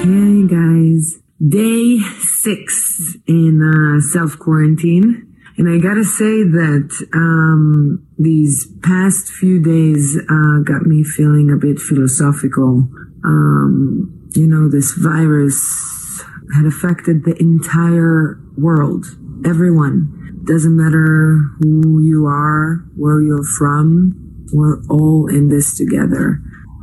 Hey guys, day six in uh, self quarantine. And I gotta say that um, these past few days uh, got me feeling a bit philosophical. Um, you know, this virus had affected the entire world, everyone. Doesn't matter who you are, where you're from, we're all in this together.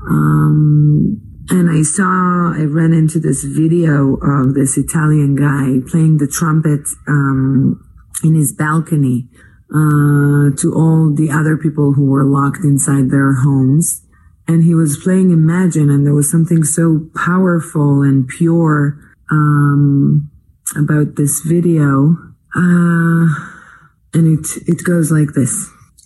Um, and I saw, I ran into this video of this Italian guy playing the trumpet, um, in his balcony, uh, to all the other people who were locked inside their homes. And he was playing Imagine and there was something so powerful and pure, um, about this video. Uh, and it, it goes like this.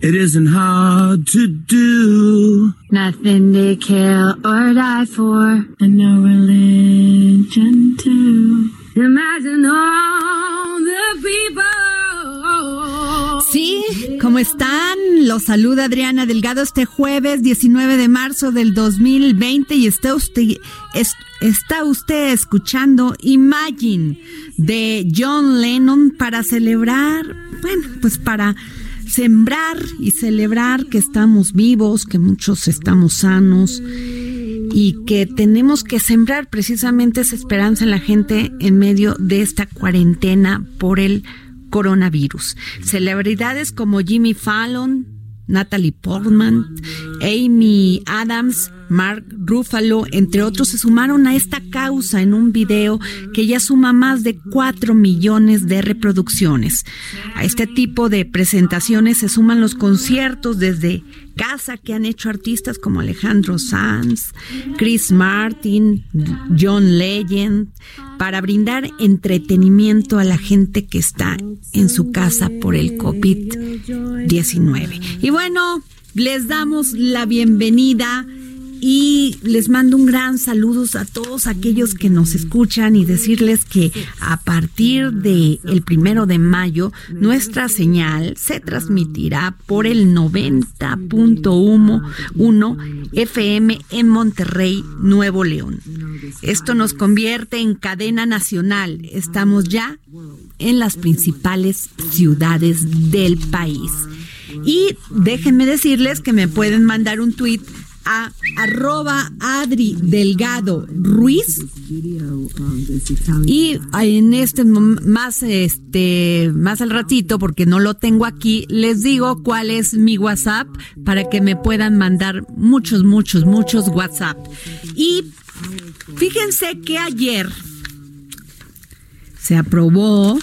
It isn't hard to do. Nothing to kill or die for, and no religion too. Imagine all the people. Sí, ¿cómo están? Los saluda Adriana Delgado este jueves 19 de marzo del 2020 y está usted, es, está usted escuchando Imagine de John Lennon para celebrar, bueno, pues para sembrar y celebrar que estamos vivos, que muchos estamos sanos y que tenemos que sembrar precisamente esa esperanza en la gente en medio de esta cuarentena por el coronavirus. Celebridades como Jimmy Fallon, Natalie Portman, Amy Adams, Mark Ruffalo, entre otros, se sumaron a esta causa en un video que ya suma más de 4 millones de reproducciones. A este tipo de presentaciones se suman los conciertos desde casa que han hecho artistas como Alejandro Sanz, Chris Martin, John Legend, para brindar entretenimiento a la gente que está en su casa por el COVID-19. Y bueno, les damos la bienvenida y les mando un gran saludo a todos aquellos que nos escuchan y decirles que a partir del el primero de mayo nuestra señal se transmitirá por el 90.1 FM en Monterrey, Nuevo León. Esto nos convierte en cadena nacional. Estamos ya en las principales ciudades del país. Y déjenme decirles que me pueden mandar un tweet a arroba Adri Delgado Ruiz. Y en este más este más al ratito porque no lo tengo aquí les digo cuál es mi WhatsApp para que me puedan mandar muchos muchos muchos WhatsApp. Y fíjense que ayer se aprobó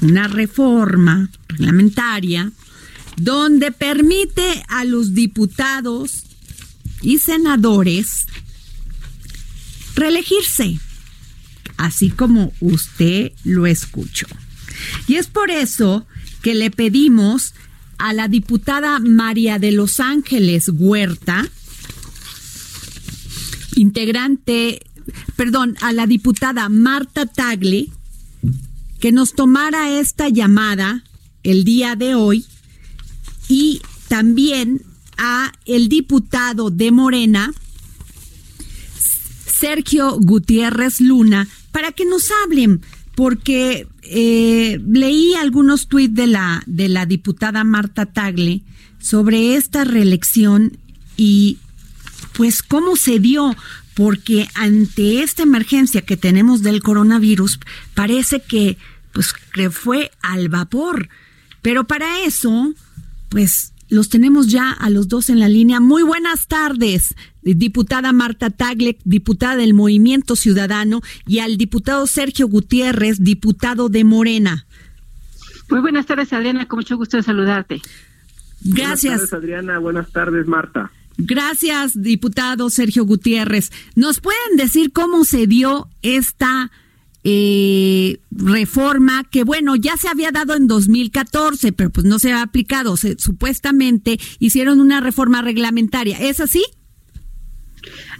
una reforma reglamentaria donde permite a los diputados y senadores reelegirse, así como usted lo escuchó. Y es por eso que le pedimos a la diputada María de Los Ángeles Huerta integrante, perdón, a la diputada Marta Tagle, que nos tomara esta llamada el día de hoy y también a el diputado de Morena, Sergio Gutiérrez Luna, para que nos hablen, porque eh, leí algunos tuits de la, de la diputada Marta Tagle sobre esta reelección y pues cómo se dio, porque ante esta emergencia que tenemos del coronavirus, parece que pues que fue al vapor. Pero para eso, pues los tenemos ya a los dos en la línea. Muy buenas tardes, diputada Marta Tagle, diputada del Movimiento Ciudadano, y al diputado Sergio Gutiérrez, diputado de Morena. Muy buenas tardes, Adriana, con mucho gusto de saludarte. Gracias. Buenas tardes, Adriana. Buenas tardes, Marta. Gracias, diputado Sergio Gutiérrez. ¿Nos pueden decir cómo se dio esta eh, reforma que, bueno, ya se había dado en 2014, pero pues no se ha aplicado? supuestamente hicieron una reforma reglamentaria. ¿Es así?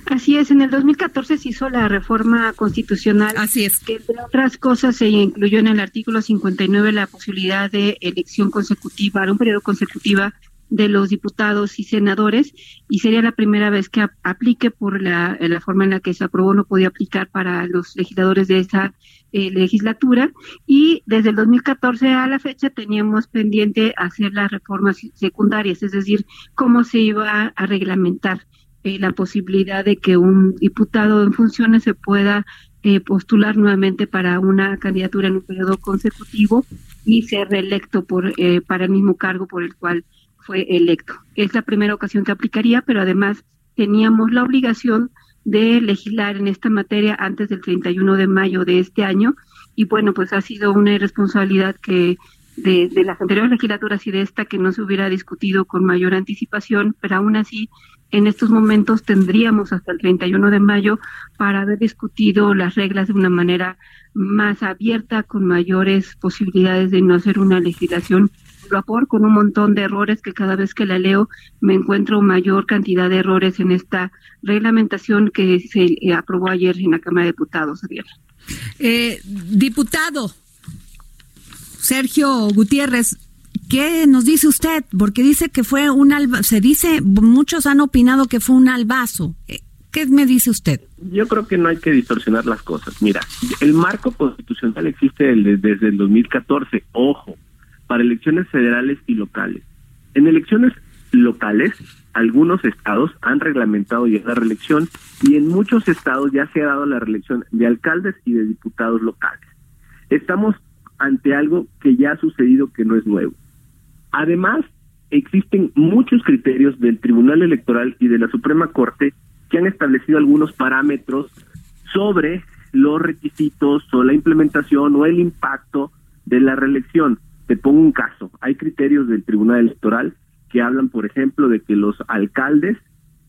Así es, en el 2014 se hizo la reforma constitucional. Así es. Que entre otras cosas se incluyó en el artículo 59 la posibilidad de elección consecutiva, un periodo consecutiva de los diputados y senadores y sería la primera vez que aplique por la, la, forma en la que se aprobó, no podía aplicar para los legisladores de esa eh, legislatura. Y desde el 2014 a la fecha teníamos pendiente hacer las reformas secundarias, es decir, cómo se iba a reglamentar eh, la posibilidad de que un diputado en funciones se pueda eh, postular nuevamente para una candidatura en un periodo consecutivo y ser reelecto por, para el mismo cargo por el cual fue electo. Es la primera ocasión que aplicaría, pero además teníamos la obligación de legislar en esta materia antes del 31 de mayo de este año y bueno, pues ha sido una irresponsabilidad que de, de, las anteriores legislaturas y de esta que no se hubiera discutido con mayor anticipación, pero aún así en estos momentos tendríamos hasta el 31 de mayo para haber discutido las reglas de una manera más abierta, con mayores posibilidades de no hacer una legislación vapor con un montón de errores que cada vez que la leo me encuentro mayor cantidad de errores en esta reglamentación que se eh, aprobó ayer en la Cámara de Diputados. Eh, diputado Sergio Gutiérrez, ¿qué nos dice usted? Porque dice que fue un alba, se dice, muchos han opinado que fue un albazo. Eh, ¿Qué me dice usted? Yo creo que no hay que distorsionar las cosas. Mira, el marco constitucional existe desde el 2014. Ojo, para elecciones federales y locales. En elecciones locales, algunos estados han reglamentado ya la reelección y en muchos estados ya se ha dado la reelección de alcaldes y de diputados locales. Estamos ante algo que ya ha sucedido que no es nuevo. Además, existen muchos criterios del Tribunal Electoral y de la Suprema Corte que han establecido algunos parámetros sobre los requisitos o la implementación o el impacto de la reelección. Te pongo un caso. Hay criterios del Tribunal Electoral que hablan, por ejemplo, de que los alcaldes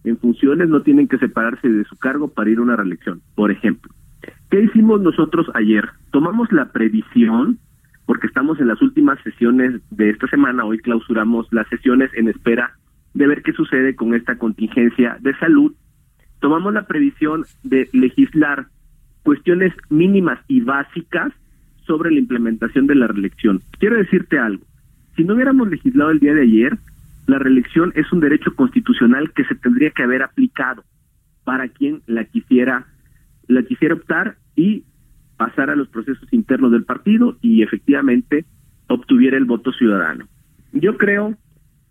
en funciones no tienen que separarse de su cargo para ir a una reelección, por ejemplo. ¿Qué hicimos nosotros ayer? Tomamos la previsión, porque estamos en las últimas sesiones de esta semana, hoy clausuramos las sesiones en espera de ver qué sucede con esta contingencia de salud. Tomamos la previsión de legislar cuestiones mínimas y básicas sobre la implementación de la reelección. Quiero decirte algo, si no hubiéramos legislado el día de ayer, la reelección es un derecho constitucional que se tendría que haber aplicado para quien la quisiera la quisiera optar y pasar a los procesos internos del partido y efectivamente obtuviera el voto ciudadano. Yo creo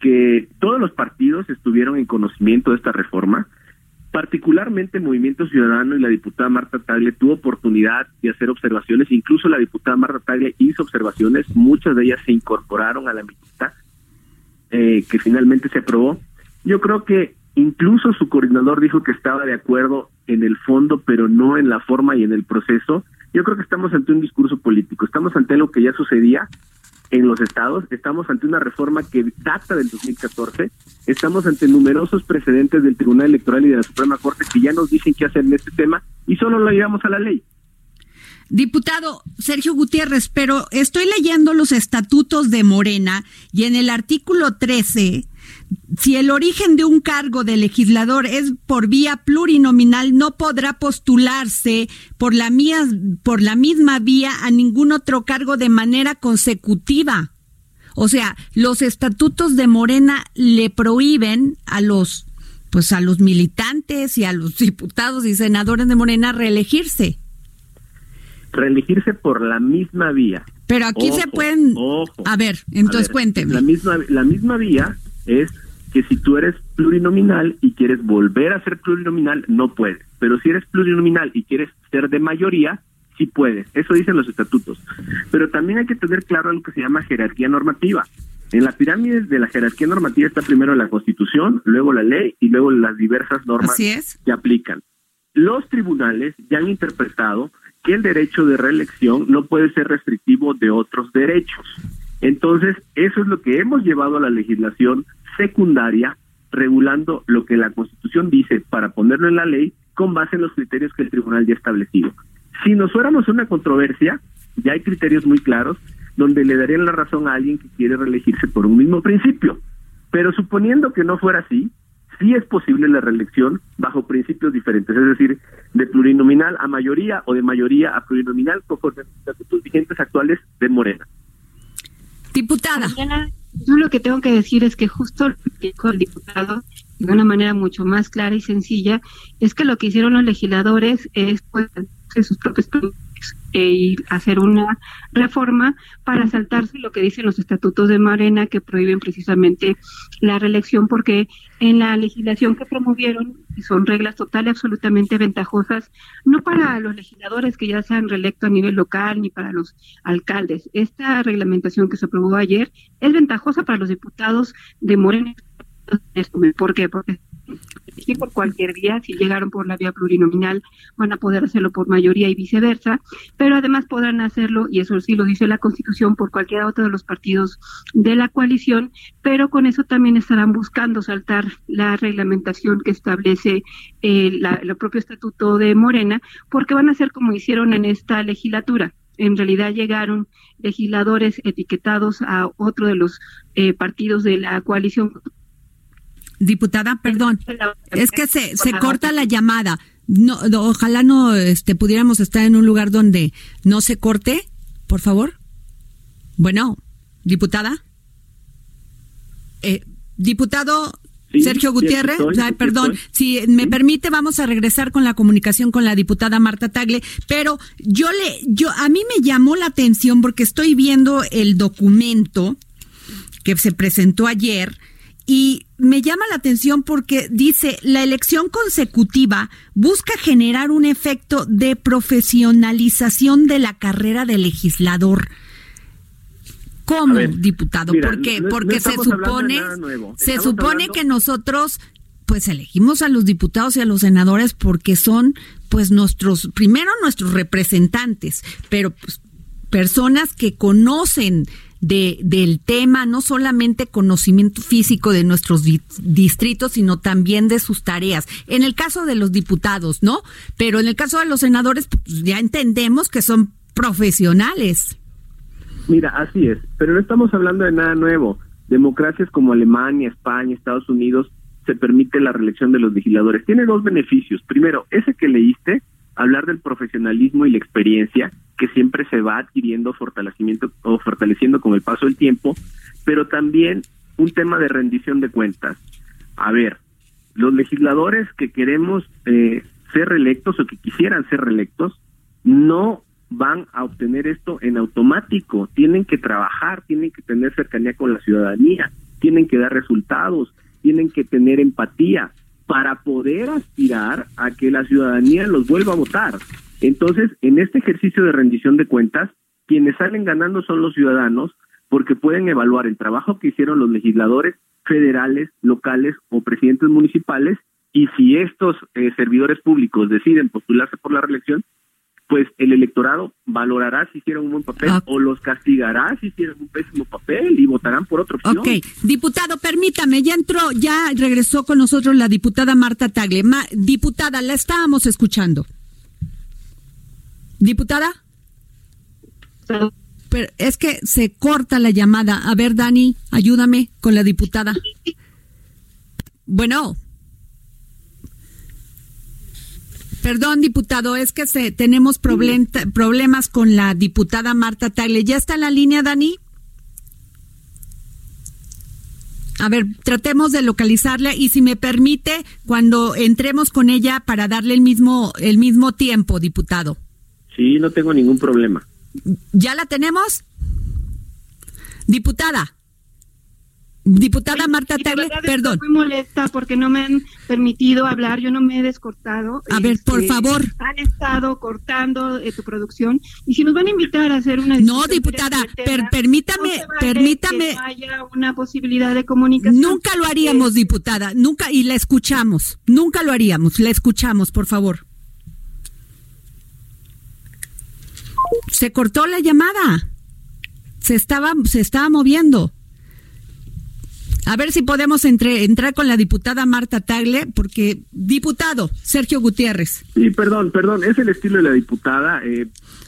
que todos los partidos estuvieron en conocimiento de esta reforma, Particularmente Movimiento Ciudadano y la diputada Marta Tagle tuvo oportunidad de hacer observaciones, incluso la diputada Marta Tagle hizo observaciones, muchas de ellas se incorporaron a la mitad eh, que finalmente se aprobó. Yo creo que incluso su coordinador dijo que estaba de acuerdo en el fondo, pero no en la forma y en el proceso. Yo creo que estamos ante un discurso político, estamos ante lo que ya sucedía en los estados. Estamos ante una reforma que data del 2014. Estamos ante numerosos precedentes del Tribunal Electoral y de la Suprema Corte que ya nos dicen qué hacer en este tema y solo lo llevamos a la ley. Diputado Sergio Gutiérrez, pero estoy leyendo los estatutos de Morena y en el artículo 13 si el origen de un cargo de legislador es por vía plurinominal, no podrá postularse por la, mía, por la misma vía a ningún otro cargo de manera consecutiva. O sea, los estatutos de Morena le prohíben a los pues a los militantes y a los diputados y senadores de Morena reelegirse. Reelegirse por la misma vía. Pero aquí se pueden A ver, entonces cuénteme. La misma la misma vía es que si tú eres plurinominal y quieres volver a ser plurinominal, no puedes. Pero si eres plurinominal y quieres ser de mayoría, sí puedes. Eso dicen los estatutos. Pero también hay que tener claro algo que se llama jerarquía normativa. En la pirámide de la jerarquía normativa está primero la Constitución, luego la ley y luego las diversas normas que aplican. Los tribunales ya han interpretado que el derecho de reelección no puede ser restrictivo de otros derechos. Entonces, eso es lo que hemos llevado a la legislación secundaria, regulando lo que la Constitución dice para ponerlo en la ley con base en los criterios que el tribunal ya ha establecido. Si nos fuéramos una controversia, ya hay criterios muy claros donde le darían la razón a alguien que quiere reelegirse por un mismo principio. Pero suponiendo que no fuera así, sí es posible la reelección bajo principios diferentes, es decir, de plurinominal a mayoría o de mayoría a plurinominal conforme a los estatutos vigentes actuales de Morena. Diputada. Yo lo que tengo que decir es que justo lo que dijo el diputado de una manera mucho más clara y sencilla es que lo que hicieron los legisladores es pues sus propios e ir hacer una reforma para saltarse lo que dicen los estatutos de Morena que prohíben precisamente la reelección porque en la legislación que promovieron son reglas total y absolutamente ventajosas no para los legisladores que ya se han reelecto a nivel local ni para los alcaldes. Esta reglamentación que se aprobó ayer es ventajosa para los diputados de Morena. ¿Por qué? Porque si por cualquier vía, si llegaron por la vía plurinominal, van a poder hacerlo por mayoría y viceversa, pero además podrán hacerlo, y eso sí lo dice la Constitución, por cualquier otro de los partidos de la coalición, pero con eso también estarán buscando saltar la reglamentación que establece eh, el propio estatuto de Morena, porque van a hacer como hicieron en esta legislatura. En realidad llegaron legisladores etiquetados a otro de los eh, partidos de la coalición Diputada, perdón, es que se, se corta la llamada. No, ojalá no este, pudiéramos estar en un lugar donde no se corte, por favor. Bueno, diputada. Eh, diputado Sergio Gutiérrez, perdón, si me permite vamos a regresar con la comunicación con la diputada Marta Tagle, pero yo le yo a mí me llamó la atención porque estoy viendo el documento que se presentó ayer y me llama la atención porque dice, la elección consecutiva busca generar un efecto de profesionalización de la carrera de legislador. ¿Cómo, diputado? ¿Por qué? Porque se supone, se supone que nosotros pues elegimos a los diputados y a los senadores porque son pues nuestros, primero nuestros representantes, pero pues, personas que conocen de, del tema, no solamente conocimiento físico de nuestros distritos, sino también de sus tareas. En el caso de los diputados, ¿no? Pero en el caso de los senadores, pues ya entendemos que son profesionales. Mira, así es, pero no estamos hablando de nada nuevo. Democracias como Alemania, España, Estados Unidos, se permite la reelección de los legisladores. Tiene dos beneficios. Primero, ese que leíste, hablar del profesionalismo y la experiencia, que siempre se va adquiriendo fortalecimiento o fortaleciendo con el paso del tiempo, pero también un tema de rendición de cuentas. A ver, los legisladores que queremos eh, ser reelectos o que quisieran ser reelectos no van a obtener esto en automático, tienen que trabajar, tienen que tener cercanía con la ciudadanía, tienen que dar resultados, tienen que tener empatía para poder aspirar a que la ciudadanía los vuelva a votar. Entonces, en este ejercicio de rendición de cuentas, quienes salen ganando son los ciudadanos porque pueden evaluar el trabajo que hicieron los legisladores federales, locales o presidentes municipales y si estos eh, servidores públicos deciden postularse por la reelección, pues el electorado valorará si hicieron un buen papel o los castigará si hicieron un pésimo papel y votarán por otra opción. Ok, diputado, permítame, ya entró, ya regresó con nosotros la diputada Marta Tagle. diputada, la estábamos escuchando. Diputada. Pero es que se corta la llamada. A ver, Dani, ayúdame con la diputada. Bueno. Perdón, diputado, es que se, tenemos problemas con la diputada Marta Tagle. ¿Ya está en la línea, Dani? A ver, tratemos de localizarla y si me permite, cuando entremos con ella para darle el mismo, el mismo tiempo, diputado. Sí, no tengo ningún problema. ¿Ya la tenemos? Diputada. Diputada Marta Tagle, perdón. Estoy muy molesta porque no me han permitido hablar, yo no me he descortado. A ver, por este, favor. Han estado cortando eh, tu producción y si nos van a invitar a hacer una No, diputada, permítame, permítame. haya una posibilidad de comunicación. Nunca lo haríamos, diputada, nunca y la escuchamos. Nunca lo haríamos, la escuchamos, por favor. Se cortó la llamada. Se estaba se estaba moviendo. A ver si podemos entre, entrar con la diputada Marta Tagle, porque diputado Sergio Gutiérrez. Sí, perdón, perdón, es el estilo de la diputada. Eh,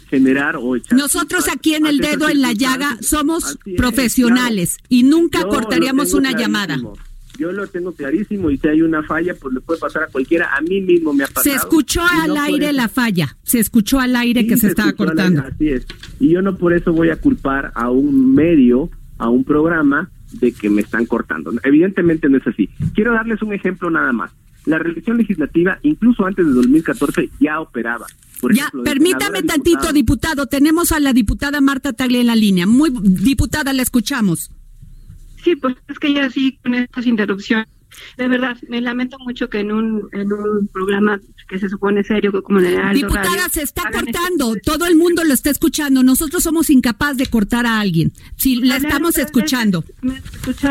generar o echar Nosotros aquí en el dedo en la llaga somos profesionales y nunca cortaríamos una llamada. Yo lo tengo clarísimo y si hay una falla, pues le puede pasar a cualquiera. A mí mismo me ha pasado. Se escuchó al aire la falla. Se escuchó al aire que se, estaba cortando. así es. Y yo no por eso voy a culpar a un medio, a un programa de que me están cortando. Evidentemente no es así. Quiero darles un ejemplo nada más. La revisión legislativa, incluso antes de 2014, ya operaba. ya, permítame tantito, diputado. Tenemos a la diputada Marta Tagle en la línea. Muy diputada, la escuchamos. Sí, pues es que ya sí, con estas interrupciones de verdad, me lamento mucho que en un, en un programa que se supone serio como el Diputada, se está cortando, todo el mundo lo está escuchando, nosotros somos incapaces de cortar a alguien, si la estamos escuchando. me,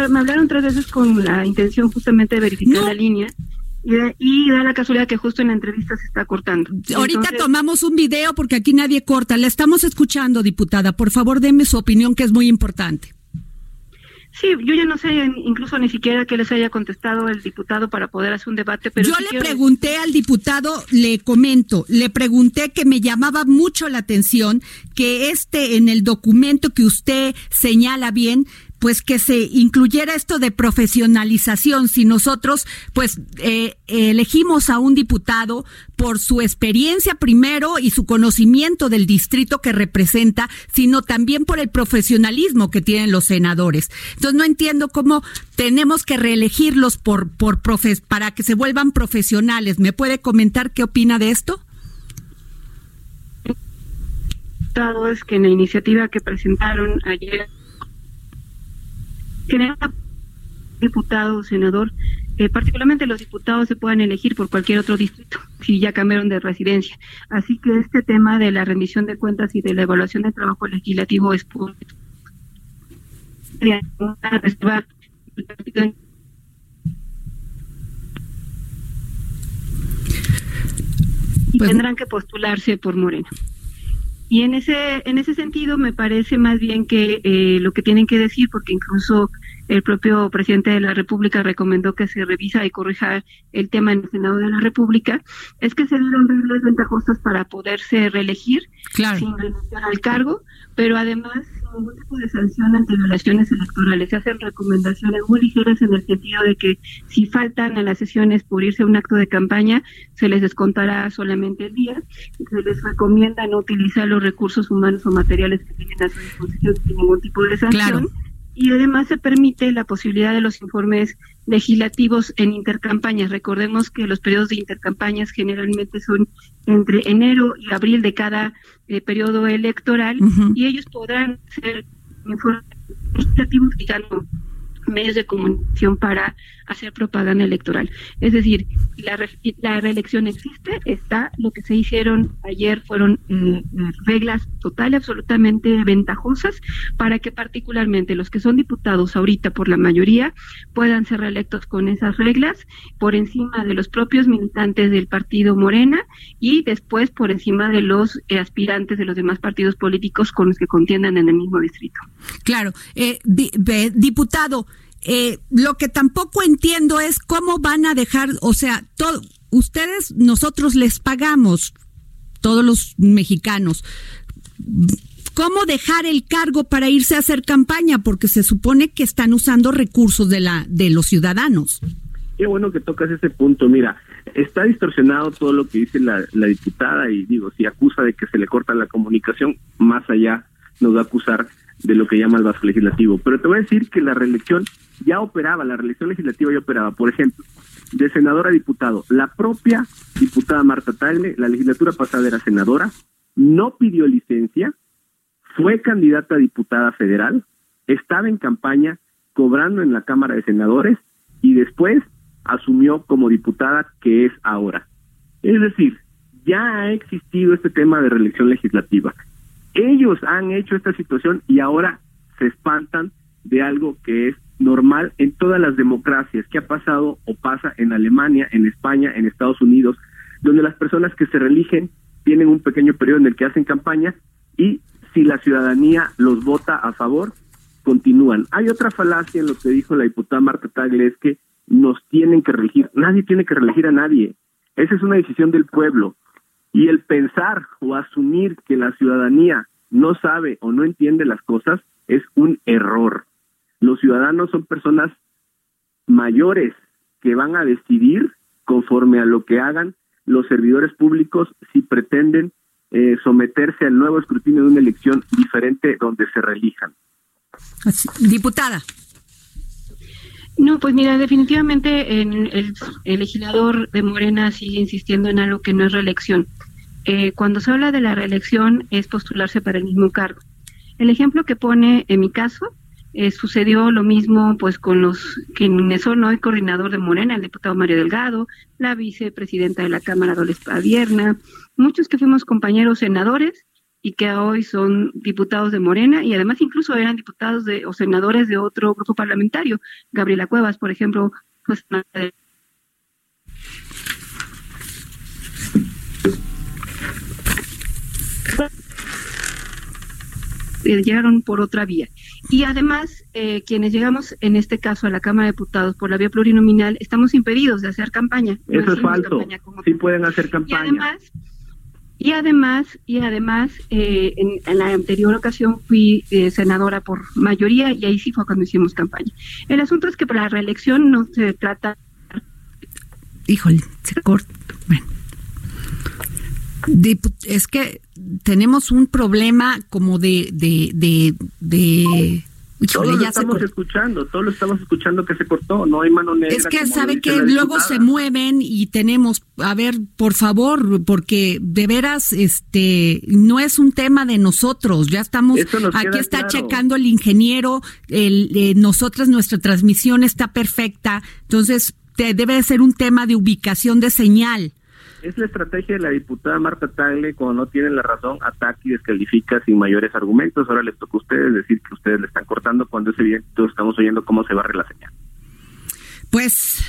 me, hablaron tres veces con la intención justamente de verificar la línea. Y, da la casualidad que justo en la entrevista se está cortando. Ahorita tomamos un video porque aquí nadie corta. La estamos escuchando, diputada. Por favor, deme su opinión, que es muy importante. Sí, yo ya no sé incluso ni siquiera que les haya contestado el diputado para poder hacer un debate, pero... Yo le pregunté al diputado, le comento, le pregunté que me llamaba mucho la atención que este en el documento que usted señala bien pues que se incluyera esto de profesionalización. Si nosotros, pues, eh, elegimos a un diputado por su experiencia primero y su conocimiento del distrito que representa, sino también por el profesionalismo que tienen los senadores. Entonces no entiendo cómo tenemos que reelegirlos por, por profes, para que se vuelvan profesionales. ¿Me puede comentar qué opina de esto? es que en la iniciativa que presentaron ayer general diputado o senador, eh, particularmente los diputados se puedan elegir por cualquier otro distrito si ya cambiaron de residencia. Así que este tema de la rendición de cuentas y de la evaluación del trabajo legislativo es por y pues tendrán que postularse por Morena. Y en ese, en ese sentido me parece más bien que eh, lo que tienen que decir, porque incluso el propio presidente de la República recomendó que se revisa y corrija el tema en el Senado de la República, es que se dieron reglas ventajosas para poderse reelegir sin renunciar al cargo, pero además ningún tipo de sanción ante violaciones electorales. Se hacen recomendaciones muy ligeras en el sentido de que si faltan a las sesiones por irse a un acto de campaña, se les descontará solamente el día. Se les recomienda no utilizar los recursos humanos o materiales que tienen a su disposición sin ningún tipo de sanción y además se permite la posibilidad de los informes legislativos en intercampañas. Recordemos que los periodos de intercampañas generalmente son entre enero y abril de cada eh, periodo electoral y ellos podrán ser informes legislativos utilizando medios de comunicación para hacer propaganda electoral. Es decir, la, la reelección existe, está, lo que se hicieron ayer fueron eh, reglas total y absolutamente ventajosas para que particularmente los que son diputados ahorita por la mayoría puedan ser reelectos con esas reglas por encima de los propios militantes del partido Morena y después por encima de los eh, aspirantes de los demás partidos políticos con los que contiendan en el mismo distrito. Claro, eh, diputado, eh, lo que tampoco entiendo es cómo van a dejar, o sea, todo, ustedes, nosotros les pagamos, todos los mexicanos. ¿Cómo dejar el cargo para irse a hacer campaña? Porque se supone que están usando recursos de la de los ciudadanos. Qué bueno que tocas ese punto. Mira, está distorsionado todo lo que dice la, la diputada y digo, si acusa de que se le corta la comunicación, más allá nos va a acusar de lo que llama el vaso legislativo. Pero te voy a decir que la reelección ya operaba, la reelección legislativa ya operaba. Por ejemplo, de senador a diputado, la propia diputada Marta Tagle, la legislatura pasada era senadora, no pidió licencia, fue candidata a diputada federal, estaba en campaña cobrando en la Cámara de Senadores y después asumió como diputada que es ahora. Es decir, ya ha existido este tema de reelección legislativa. Ellos han hecho esta situación y ahora se espantan de algo que es normal en todas las democracias, que ha pasado o pasa en Alemania, en España, en Estados Unidos, donde las personas que se reeligen tienen un pequeño periodo en el que hacen campaña y si la ciudadanía los vota a favor, continúan. Hay otra falacia en lo que dijo la diputada Marta Tagle, es que nos tienen que reelegir. Nadie tiene que reelegir a nadie. Esa es una decisión del pueblo. Y el pensar o asumir que la ciudadanía no sabe o no entiende las cosas es un error. Los ciudadanos son personas mayores que van a decidir conforme a lo que hagan los servidores públicos si pretenden eh, someterse al nuevo escrutinio de una elección diferente donde se reelijan. Diputada. No, pues mira, definitivamente en el, legislador de Morena sigue insistiendo en algo que no es reelección. Eh, cuando se habla de la reelección es postularse para el mismo cargo. El ejemplo que pone en mi caso eh, sucedió lo mismo pues con los quienes son hoy coordinador de Morena, el diputado Mario Delgado, la vicepresidenta de la Cámara Dolores Padierna, muchos que fuimos compañeros senadores y que hoy son diputados de Morena y además incluso eran diputados de, o senadores de otro grupo parlamentario. Gabriela Cuevas, por ejemplo, pues, llegaron por otra vía. Y además, eh, quienes llegamos en este caso a la Cámara de Diputados por la vía plurinominal, estamos impedidos de hacer campaña. Eso es falso. Sí pueden hacer campaña. Y además, y además, y además eh, en, la anterior ocasión fui eh, senadora por mayoría y ahí sí fue cuando hicimos campaña. El asunto es que para la reelección no se trata... Híjole, se corta. Bueno. Es que tenemos un problema como de, de, de, de todos lo estamos escuchando, todos lo estamos escuchando que se cortó, no hay mano negra. Es que sabe que luego se mueven y tenemos, a ver, por favor, porque de veras, este, no es un tema de nosotros, ya estamos, aquí está checando el ingeniero, el, eh, nosotras, nuestra transmisión está perfecta, entonces te, debe ser un tema de ubicación de señal. Es la estrategia de la diputada Marta Tagle, cuando no tienen la razón, ataca y descalifica sin mayores argumentos. Ahora les toca a ustedes decir que ustedes le están cortando cuando es evidente todos estamos oyendo cómo se barre la señal. Pues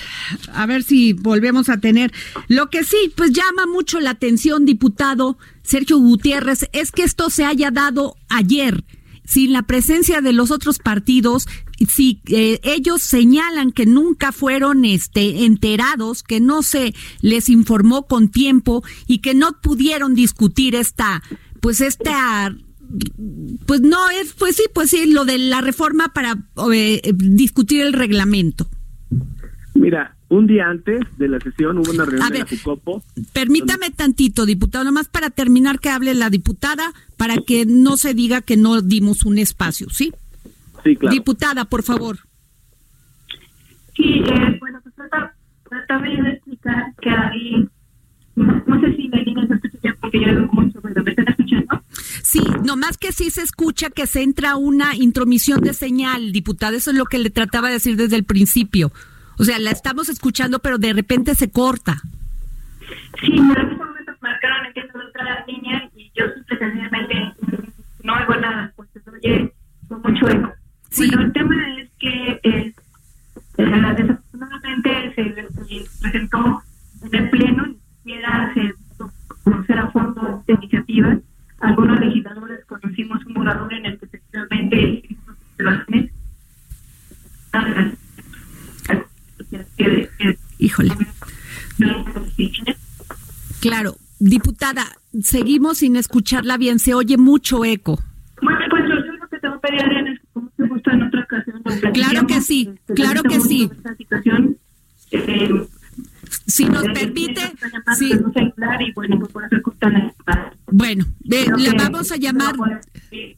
a ver si volvemos a tener. Lo que sí, pues llama mucho la atención, diputado Sergio Gutiérrez, es que esto se haya dado ayer sin la presencia de los otros partidos, si eh, ellos señalan que nunca fueron este enterados, que no se les informó con tiempo y que no pudieron discutir esta pues esta pues no es pues sí, pues sí, lo de la reforma para eh, discutir el reglamento. Mira, un día antes de la sesión hubo una reunión de la FUCOPO. Permítame tantito, diputado, nomás para terminar que hable la diputada, para que no se diga que no dimos un espacio, ¿sí? Sí, claro. Diputada, por favor. Sí, eh, bueno, pues trata, de explicar que ahí, no, sé si me viene se escucha porque yo lo mucho, pero ¿me están escuchando? Sí, nomás que sí se escucha que se entra una intromisión de señal, diputada, eso es lo que le trataba de decir desde el principio. O sea, la estamos escuchando, pero de repente se corta. Sí, en ese momento marcaron que se otra línea y yo presencialmente no oigo nada, pues se oye con mucho eco. Sí. Bueno, el tema es que eh, desafortunadamente se, presentó en el Pleno, ni siquiera se conocer a fondo de iniciativas. Algunos legisladores conocimos un borrador en el que efectivamente Híjole. Claro, diputada, seguimos sin escucharla bien, se oye mucho eco. Bueno, pues yo lo que tengo que pedir es como se gusta en otra ocasión. Claro que sí, claro que sí. Esta situación, eh, Eh, si nos permite, sí. y bueno, pues por eso bueno, la vamos a llamar. Y,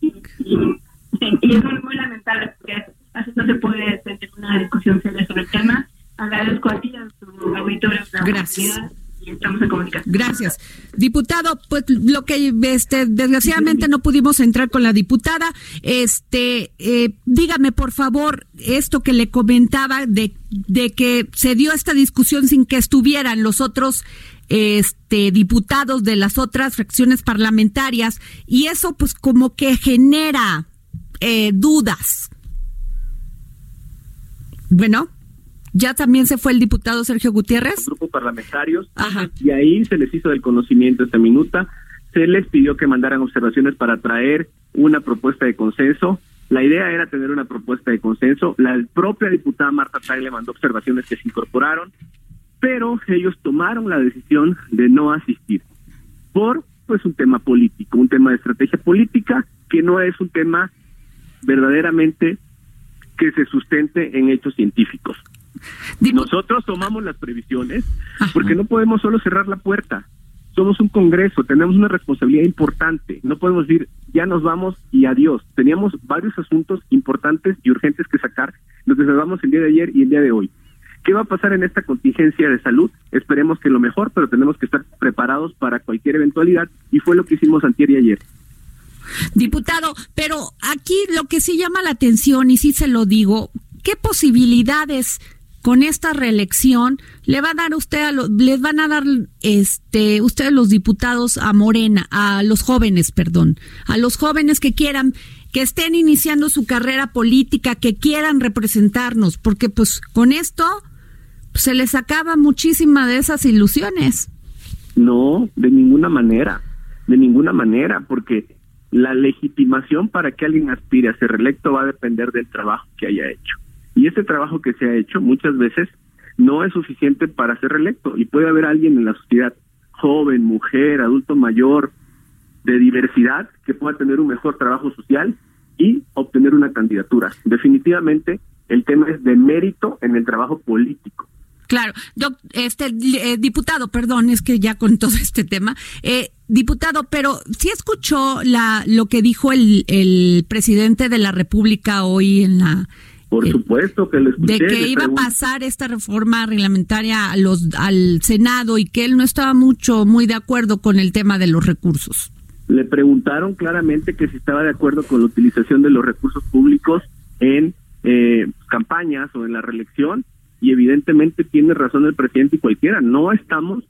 es muy, lamentable porque así no se puede tener una discusión seria sobre el tema. Agradezco a ti, a su auditorio, Gracias. Estamos en comunicación. Gracias. Diputado, pues lo que este desgraciadamente no pudimos entrar con la diputada, este eh, dígame por favor esto que le comentaba de, de que se dio esta discusión sin que estuvieran los otros este diputados de las otras fracciones parlamentarias y eso pues como que genera eh, dudas. Bueno. Ya también se fue el diputado Sergio Gutiérrez. Grupos parlamentarios. Y ahí se les hizo del conocimiento esta minuta. Se les pidió que mandaran observaciones para traer una propuesta de consenso. La idea era tener una propuesta de consenso. La propia diputada Marta le mandó observaciones que se incorporaron, pero ellos tomaron la decisión de no asistir por pues un tema político, un tema de estrategia política que no es un tema verdaderamente que se sustente en hechos científicos. Nosotros tomamos las previsiones porque no podemos solo cerrar la puerta. Somos un Congreso, tenemos una responsabilidad importante. No podemos decir, ya nos vamos y adiós. Teníamos varios asuntos importantes y urgentes que sacar. Nos reservamos el día de ayer y el día de hoy. ¿Qué va a pasar en esta contingencia de salud? Esperemos que lo mejor, pero tenemos que estar preparados para cualquier eventualidad y fue lo que hicimos antier y ayer. Diputado, pero aquí lo que sí llama la atención, y sí se lo digo, ¿qué posibilidades con esta reelección le va a dar usted a les van a dar este ustedes los diputados a Morena, a los jóvenes, perdón, a los jóvenes que quieran que estén iniciando su carrera política, que quieran representarnos, porque pues con esto pues, se les acaba muchísima de esas ilusiones. No, de ninguna manera, de ninguna manera, porque la legitimación para que alguien aspire a ser reelecto va a depender del trabajo que haya hecho. Y ese trabajo que se ha hecho muchas veces no es suficiente para ser reelecto y puede haber alguien en la sociedad, joven, mujer, adulto mayor, de diversidad, que pueda tener un mejor trabajo social y obtener una candidatura. Definitivamente el tema es de mérito en el trabajo político. Claro, este eh, diputado, perdón, es que ya con todo este tema, eh, diputado, pero sí escuchó la lo que dijo el, el presidente de la República hoy en la por supuesto que le escuché. De que iba a pasar esta reforma reglamentaria a los, al Senado y que él no estaba mucho, muy de acuerdo con el tema de los recursos. Le preguntaron claramente que si estaba de acuerdo con la utilización de los recursos públicos en eh, campañas o en la reelección y evidentemente tiene razón el presidente y cualquiera. No estamos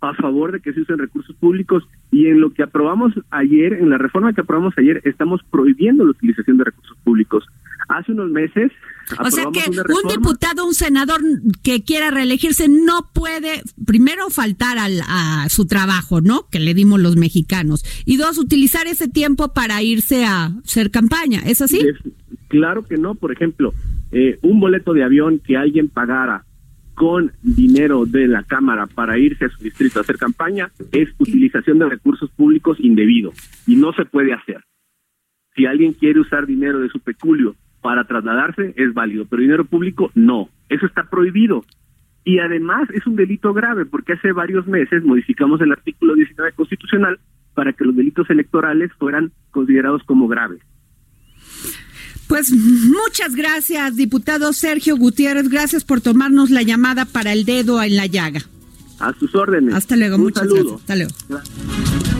a favor de que se usen recursos públicos y en lo que aprobamos ayer, en la reforma que aprobamos ayer, estamos prohibiendo la utilización de recursos públicos. Hace unos meses. O sea que un diputado, un senador que quiera reelegirse no puede, primero, faltar al, a su trabajo, ¿no? Que le dimos los mexicanos. Y dos, utilizar ese tiempo para irse a hacer campaña. ¿Es así? claro que no. Por ejemplo, eh, un boleto de avión que alguien pagara con dinero de la Cámara para irse a su distrito a hacer campaña es utilización de recursos públicos indebido y no se puede hacer. Si alguien quiere usar dinero de su peculio para trasladarse, es válido, pero dinero público no. Eso está prohibido. Y además es un delito grave porque hace varios meses modificamos el artículo 19 constitucional para que los delitos electorales fueran considerados como graves. Pues muchas gracias, diputado Sergio Gutiérrez. Gracias por tomarnos la llamada para el dedo en la llaga. A sus órdenes. Hasta luego, muchas gracias. Hasta luego.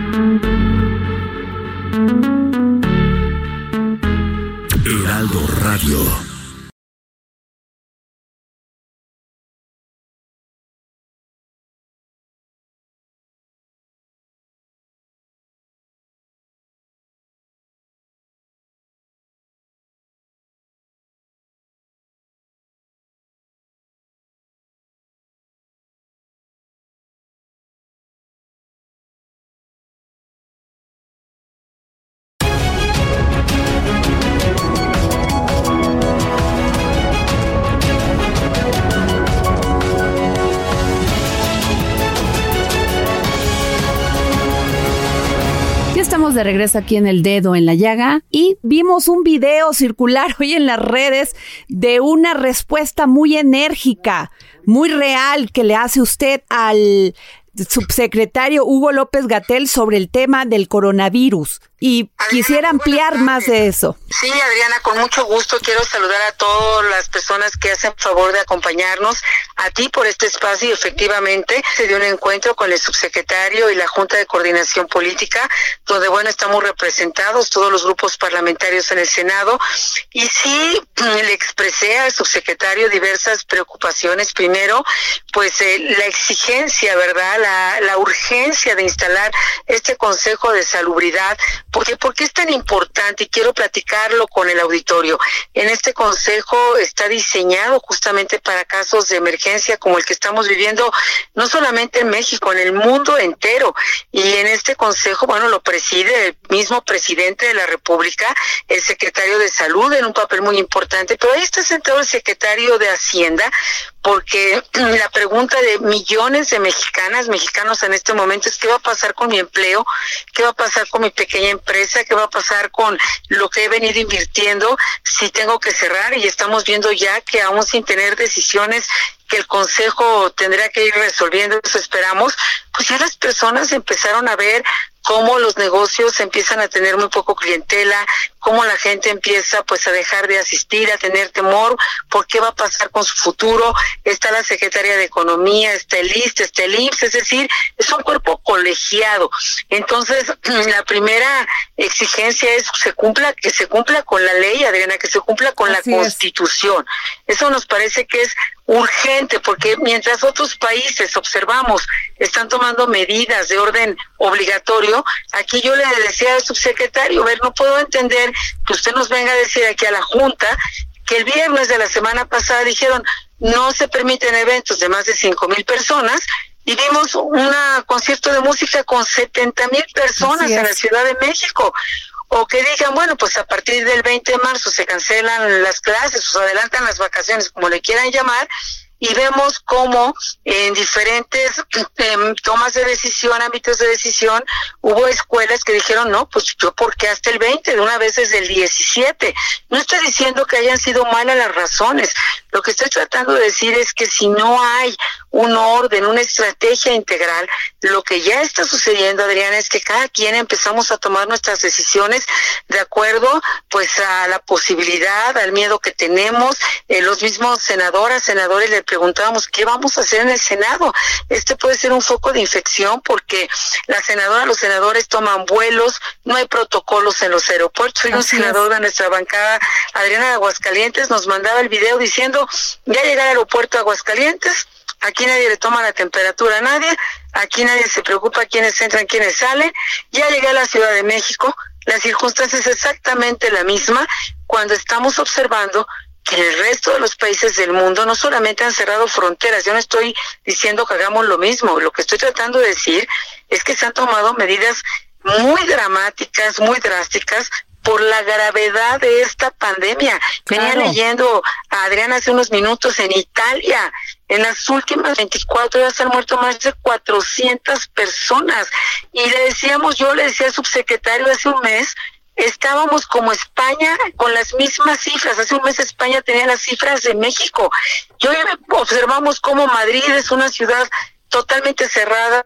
Radio. De regreso aquí en el dedo en la llaga y vimos un video circular hoy en las redes de una respuesta muy enérgica, muy real que le hace usted al subsecretario Hugo López Gatel sobre el tema del coronavirus y quisiera ampliar más de eso. Sí, Adriana, con mucho gusto quiero saludar a todas las personas que hacen favor de acompañarnos, a ti por este espacio y efectivamente se dio un encuentro con el subsecretario y la Junta de Coordinación Política, donde bueno, estamos representados todos los grupos parlamentarios en el Senado y sí le expresé al subsecretario diversas preocupaciones. Primero, pues eh, la exigencia, ¿verdad? La, la urgencia de instalar este Consejo de Salubridad porque ¿Por qué es tan importante? Y quiero platicarlo con el auditorio. En este consejo está diseñado justamente para casos de emergencia como el que estamos viviendo, no solamente en México, en el mundo entero. Y en este consejo, bueno, lo preside el mismo presidente de la República, el secretario de Salud, en un papel muy importante, pero ahí está sentado el secretario de Hacienda, porque la pregunta de millones de mexicanas, mexicanos en este momento es qué va a pasar con mi empleo, qué va a pasar con mi pequeña empresa, qué va a pasar con lo que he venido invirtiendo si tengo que cerrar y estamos viendo ya que aún sin tener decisiones que el Consejo tendrá que ir resolviendo, eso esperamos, pues ya las personas empezaron a ver cómo los negocios empiezan a tener muy poco clientela, cómo la gente empieza pues a dejar de asistir, a tener temor, por qué va a pasar con su futuro. Está la Secretaría de Economía, está el IST, está el IMSS, es decir, es un cuerpo colegiado. Entonces, la primera exigencia es se cumpla, que se cumpla con la ley, Adriana, que se cumpla con la Constitución. Eso nos parece que es urgente, porque mientras otros países observamos están tomando medidas de orden obligatorio, aquí yo le decía al subsecretario, ver, no puedo entender que usted nos venga a decir aquí a la Junta que el viernes de la semana pasada dijeron no se permiten eventos de más de cinco mil personas y vimos un concierto de música con 70 mil personas en la Ciudad de México. O que digan, bueno, pues a partir del 20 de marzo se cancelan las clases o se adelantan las vacaciones, como le quieran llamar, y vemos cómo en diferentes em, tomas de decisión, ámbitos de decisión, hubo escuelas que dijeron, no, pues yo porque hasta el 20, de una vez desde el 17. No estoy diciendo que hayan sido malas las razones, lo que estoy tratando de decir es que si no hay un orden, una estrategia integral, lo que ya está sucediendo, Adriana, es que cada quien empezamos a tomar nuestras decisiones de acuerdo pues a la posibilidad, al miedo que tenemos. Eh, los mismos senadoras, senadores le preguntábamos qué vamos a hacer en el Senado. Este puede ser un foco de infección porque la senadora, los senadores toman vuelos, no hay protocolos en los aeropuertos. Soy un senador de nuestra bancada, Adriana de Aguascalientes, nos mandaba el video diciendo, ya llega al aeropuerto de Aguascalientes, aquí nadie le toma la temperatura a nadie, aquí nadie se preocupa quiénes entran, quiénes salen, ya llegué a la Ciudad de México, la circunstancia es exactamente la misma cuando estamos observando que el resto de los países del mundo no solamente han cerrado fronteras, yo no estoy diciendo que hagamos lo mismo, lo que estoy tratando de decir es que se han tomado medidas muy dramáticas, muy drásticas por la gravedad de esta pandemia. Venía leyendo a Adriana hace unos minutos en Italia. En las últimas 24 horas han muerto más de 400 personas. Y le decíamos, yo le decía al subsecretario hace un mes, estábamos como España con las mismas cifras. Hace un mes España tenía las cifras de México. Y hoy observamos cómo Madrid es una ciudad totalmente cerrada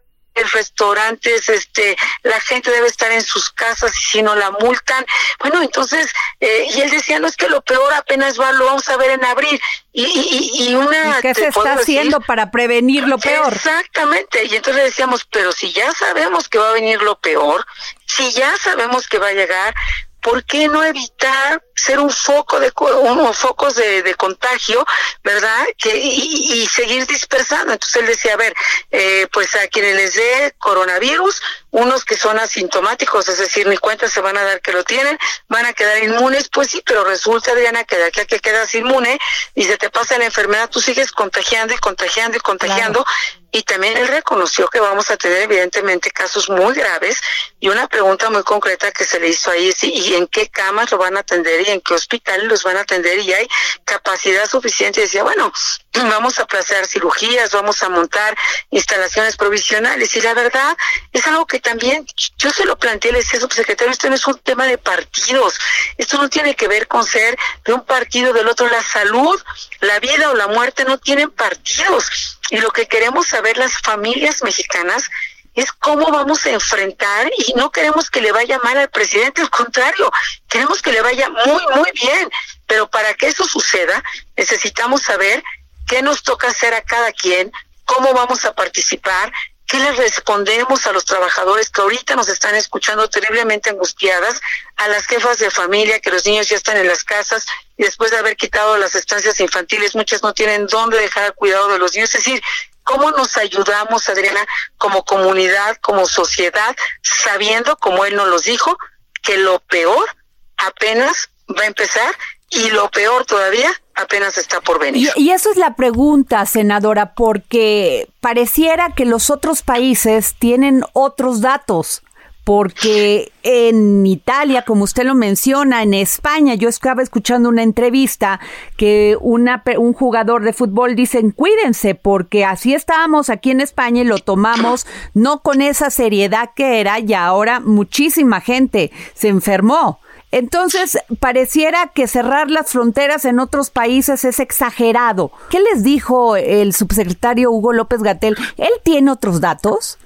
restaurantes, este, la gente debe estar en sus casas y si no la multan. Bueno, entonces, eh, y él decía, no es que lo peor apenas va, lo vamos a ver en abril. Y, y, y una... ¿Qué se está haciendo para prevenir lo peor? Exactamente, y entonces decíamos, pero si ya sabemos que va a venir lo peor, si ya sabemos que va a llegar, ¿por qué no evitar ser un foco de unos focos de, contagio, verdad? Que y, seguir dispersando. Entonces él decía, a ver, eh, pues a quienes les dé coronavirus, unos que son asintomáticos, es decir, ni cuenta se van a dar que lo tienen, van a quedar inmunes, pues sí, pero resulta, Diana, que de aquí que quedas inmune y se te pasa la enfermedad, tú sigues contagiando y contagiando y contagiando. Y también él reconoció que vamos a tener evidentemente casos muy graves y una pregunta muy concreta que se le hizo ahí es ¿y en qué camas lo van a atender y en qué hospitales los van a atender y hay capacidad suficiente? Decía, bueno, vamos a aplazar cirugías, vamos a montar instalaciones provisionales. Y la verdad es algo que también yo se lo planteé, le decía subsecretario, esto no es un tema de partidos, esto no tiene que ver con ser de un partido del otro. La salud, la vida o la muerte no tienen partidos. Y lo que queremos saber las familias mexicanas es cómo vamos a enfrentar y no queremos que le vaya mal al presidente, al contrario, queremos que le vaya muy, muy bien. Pero para que eso suceda, necesitamos saber qué nos toca hacer a cada quien, cómo vamos a participar, qué les respondemos a los trabajadores que ahorita nos están escuchando terriblemente angustiadas, a las jefas de familia, que los niños ya están en las casas y después de haber quitado las estancias infantiles, muchas no tienen dónde dejar el cuidado de los niños. Es decir, ¿Cómo nos ayudamos, Adriana, como comunidad, como sociedad, sabiendo, como él nos los dijo, que lo peor apenas va a empezar y lo peor todavía apenas está por venir. Y, y, eso es la pregunta, senadora, porque pareciera que los otros países tienen otros datos porque en Italia, como usted lo menciona, en España, yo estaba escuchando una entrevista que una, un jugador de fútbol dice, cuídense, porque así estábamos aquí en España y lo tomamos no con esa seriedad que era y ahora muchísima gente se enfermó. Entonces, pareciera que cerrar las fronteras en otros países es exagerado. ¿Qué les dijo el subsecretario Hugo López Gatel? ¿Él tiene otros datos?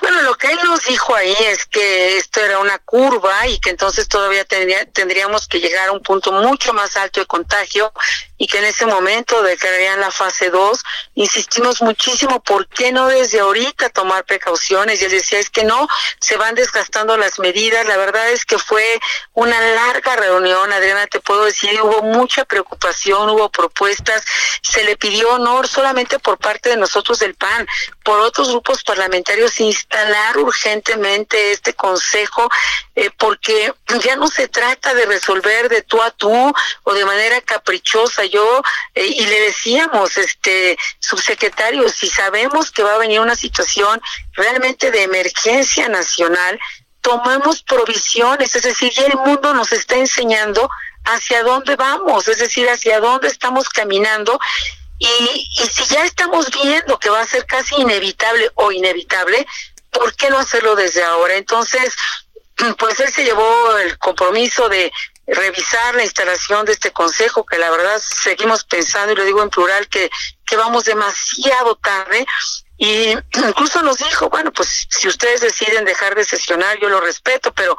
Bueno, lo que él nos dijo ahí es que esto era una curva y que entonces todavía tendría, tendríamos que llegar a un punto mucho más alto de contagio y que en ese momento declararían la fase 2. Insistimos muchísimo, ¿por qué no desde ahorita tomar precauciones? Y él decía, es que no, se van desgastando las medidas. La verdad es que fue una larga reunión, Adriana, te puedo decir, hubo mucha preocupación, hubo propuestas, se le pidió honor solamente por parte de nosotros del PAN, por otros grupos parlamentarios instalar urgentemente este consejo, eh, porque ya no se trata de resolver de tú a tú o de manera caprichosa. Yo, eh, y le decíamos, este, subsecretario, si sabemos que va a venir una situación realmente de emergencia nacional, tomamos provisiones, es decir, ya el mundo nos está enseñando hacia dónde vamos, es decir, hacia dónde estamos caminando y, y si ya estamos viendo que va a ser casi inevitable o inevitable, ¿por qué no hacerlo desde ahora? Entonces, pues él se llevó el compromiso de revisar la instalación de este consejo, que la verdad seguimos pensando, y lo digo en plural, que, que vamos demasiado tarde. Y incluso nos dijo, bueno, pues si ustedes deciden dejar de sesionar, yo lo respeto, pero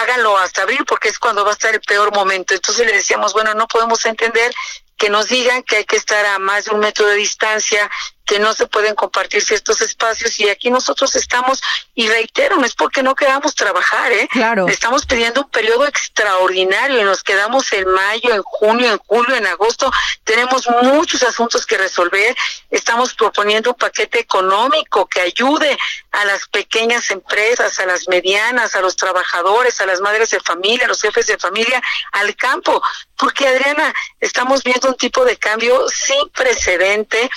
háganlo hasta abril porque es cuando va a estar el peor momento. Entonces le decíamos, bueno, no podemos entender que nos digan que hay que estar a más de un metro de distancia, que no se pueden compartir ciertos espacios y aquí nosotros estamos, y reitero, no es porque no queramos trabajar, ¿eh? Claro. Estamos pidiendo un periodo extraordinario y nos quedamos en mayo, en junio, en julio, en agosto. Tenemos muchos asuntos que resolver. Estamos proponiendo un paquete económico que ayude a las pequeñas empresas, a las medianas, a los trabajadores, a las madres de familia, a los jefes de familia, al campo. Porque, Adriana, estamos viendo un tipo de cambio sin precedente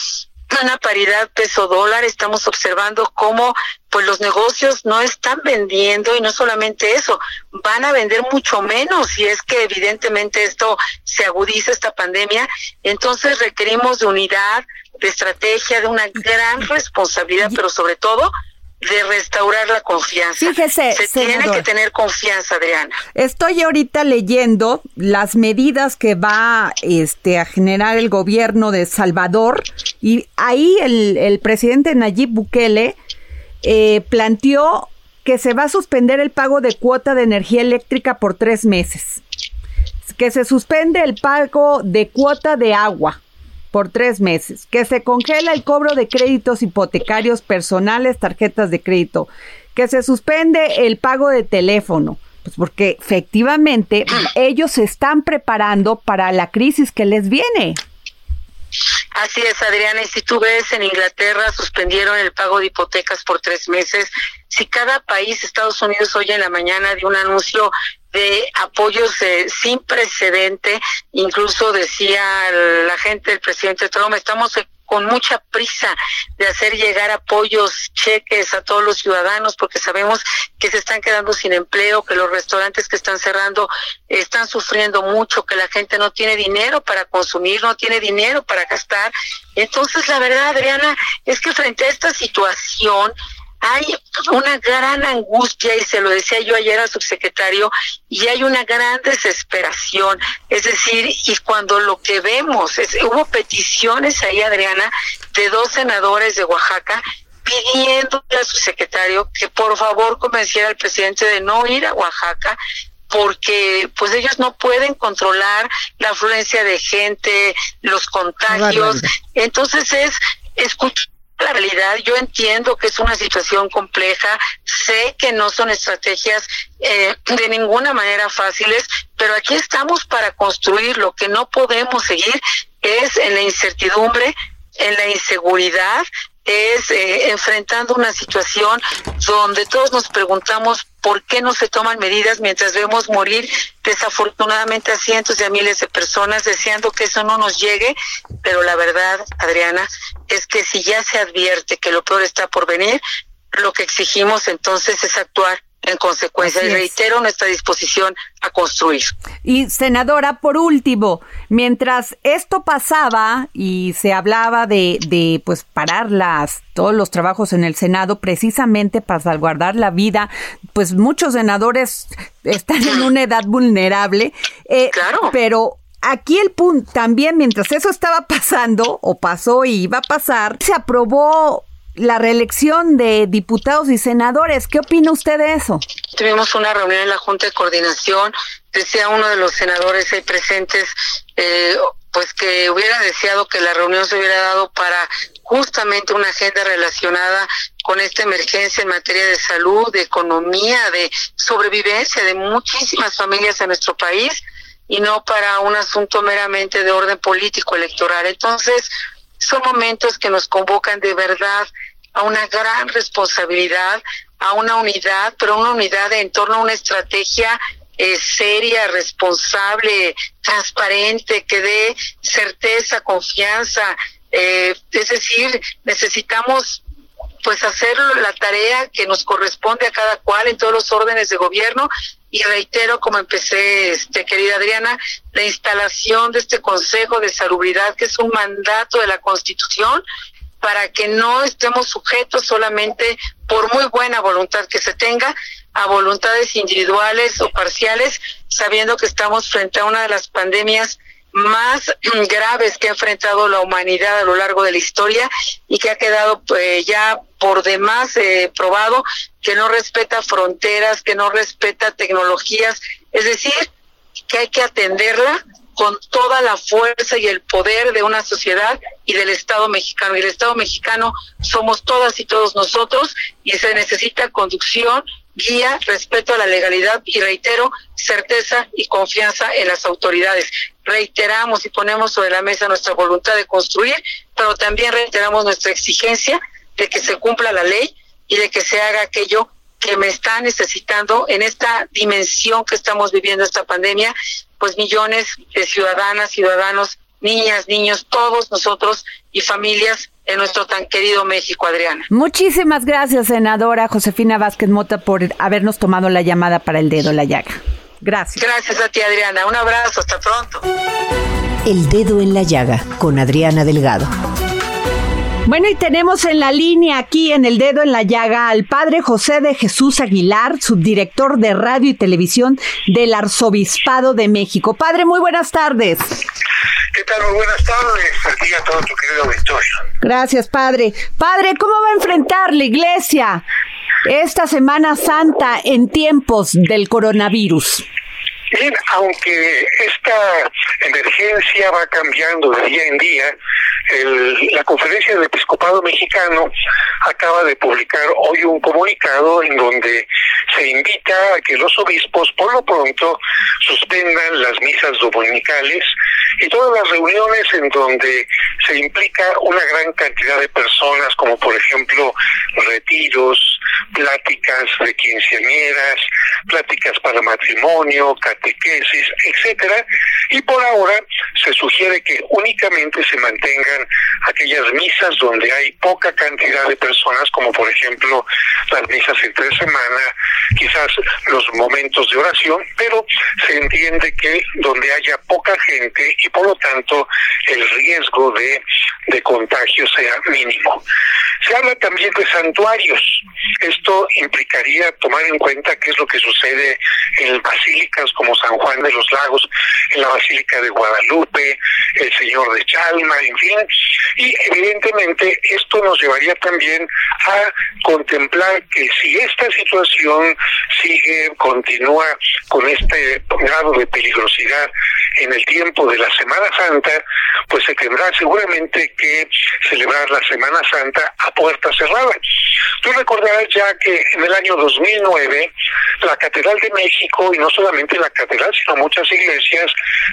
una paridad peso dólar, estamos observando cómo pues los negocios no están vendiendo y no solamente eso, van a vender mucho menos si es que evidentemente esto se agudiza esta pandemia, entonces requerimos de unidad, de estrategia, de una gran responsabilidad, pero sobre todo de restaurar la confianza. Fíjese, se tiene que tener confianza, Adriana. Estoy ahorita leyendo las medidas que va este a generar el gobierno de Salvador y ahí el, el presidente Nayib Bukele eh, planteó que se va a suspender el pago de cuota de energía eléctrica por tres meses, que se suspende el pago de cuota de agua por tres meses, que se congela el cobro de créditos hipotecarios personales, tarjetas de crédito, que se suspende el pago de teléfono, pues porque efectivamente ellos se están preparando para la crisis que les viene. Así es, Adriana, y si tú ves en Inglaterra suspendieron el pago de hipotecas por tres meses, si cada país, Estados Unidos hoy en la mañana dio un anuncio de apoyos eh, sin precedente, incluso decía la gente del presidente Trump, estamos con mucha prisa de hacer llegar apoyos, cheques a todos los ciudadanos, porque sabemos que se están quedando sin empleo, que los restaurantes que están cerrando están sufriendo mucho, que la gente no tiene dinero para consumir, no tiene dinero para gastar. Entonces, la verdad, Adriana, es que frente a esta situación, hay una gran angustia, y se lo decía yo ayer al subsecretario, y hay una gran desesperación. Es decir, y cuando lo que vemos, es, hubo peticiones ahí, Adriana, de dos senadores de Oaxaca pidiendo al subsecretario que por favor convenciera al presidente de no ir a Oaxaca porque pues ellos no pueden controlar la afluencia de gente, los contagios. Entonces es escuchar la realidad. Yo entiendo que es una situación compleja, sé que no son estrategias eh, de ninguna manera fáciles, pero aquí estamos para construir. Lo que no podemos seguir es en la incertidumbre, en la inseguridad, es eh, enfrentando una situación donde todos nos preguntamos por qué no se toman medidas mientras vemos morir desafortunadamente a cientos a miles de personas deseando que eso no nos llegue, pero la verdad, Adriana, es que si ya se advierte que lo peor está por venir, lo que exigimos entonces es actuar en consecuencia. y reitero nuestra disposición a construir. Y senadora, por último, mientras esto pasaba y se hablaba de, de pues parar las, todos los trabajos en el Senado precisamente para salvaguardar la vida, pues muchos senadores están en una edad vulnerable. Eh, claro. Pero aquí el punto también, mientras eso estaba pasando, o pasó y iba a pasar, se aprobó la reelección de diputados y senadores. ¿Qué opina usted de eso? Tuvimos una reunión en la Junta de Coordinación. Decía uno de los senadores ahí presentes, eh, pues que hubiera deseado que la reunión se hubiera dado para justamente una agenda relacionada con esta emergencia en materia de salud, de economía, de sobrevivencia de muchísimas familias en nuestro país y no para un asunto meramente de orden político electoral. Entonces, son momentos que nos convocan de verdad a una gran responsabilidad, a una unidad, pero una unidad en torno a una estrategia eh, seria, responsable, transparente, que dé certeza, confianza. Eh, es decir, necesitamos pues hacer la tarea que nos corresponde a cada cual en todos los órdenes de gobierno y reitero como empecé este querida Adriana la instalación de este Consejo de Salubridad que es un mandato de la Constitución para que no estemos sujetos solamente por muy buena voluntad que se tenga a voluntades individuales o parciales sabiendo que estamos frente a una de las pandemias más graves que ha enfrentado la humanidad a lo largo de la historia y que ha quedado pues, ya por demás eh, probado que no respeta fronteras, que no respeta tecnologías, es decir, que hay que atenderla con toda la fuerza y el poder de una sociedad y del Estado mexicano. Y el Estado mexicano somos todas y todos nosotros y se necesita conducción guía, respeto a la legalidad y reitero, certeza y confianza en las autoridades. Reiteramos y ponemos sobre la mesa nuestra voluntad de construir, pero también reiteramos nuestra exigencia de que se cumpla la ley y de que se haga aquello que me está necesitando en esta dimensión que estamos viviendo esta pandemia, pues millones de ciudadanas, ciudadanos, niñas, niños, todos nosotros y familias en nuestro tan querido México, Adriana. Muchísimas gracias, senadora Josefina Vázquez Mota, por habernos tomado la llamada para el dedo en la llaga. Gracias. Gracias a ti, Adriana. Un abrazo. Hasta pronto. El dedo en la llaga con Adriana Delgado. Bueno, y tenemos en la línea aquí en el dedo en la llaga al padre José de Jesús Aguilar, subdirector de radio y televisión del Arzobispado de México. Padre, muy buenas tardes. ¿Qué tal? Muy buenas tardes. Aquí a todo tu querido auditorio. Gracias, padre. Padre, ¿cómo va a enfrentar la iglesia esta Semana Santa en tiempos del coronavirus? Bien, aunque esta emergencia va cambiando de día en día, la Conferencia del Episcopado Mexicano acaba de publicar hoy un comunicado en donde se invita a que los obispos por lo pronto suspendan las misas dominicales y todas las reuniones en donde se implica una gran cantidad de personas, como por ejemplo retiros, pláticas de quinceañeras, pláticas para matrimonio, catequesis, etcétera, y por ahora se sugiere que únicamente se mantengan aquellas misas donde hay poca cantidad de personas, como por ejemplo las misas entre semana, quizás los momentos de oración, pero se entiende que donde haya poca gente y por lo tanto el riesgo de, de contagio sea mínimo. Se habla también de santuarios. Esto implicaría tomar en cuenta qué es lo que sucede en basílicas como San Juan de los Lagos, en la Basílica de Guadalupe, el Señor de Chalma, en fin. Y evidentemente esto nos llevaría también a contemplar que si esta situación sigue, continúa con este grado de peligrosidad en el tiempo de la Semana Santa, pues se tendrá seguramente que celebrar la Semana Santa a puerta cerrada. Tú recordarás ya que en el año 2009 la Catedral de México, y no solamente la Catedral, sino muchas iglesias,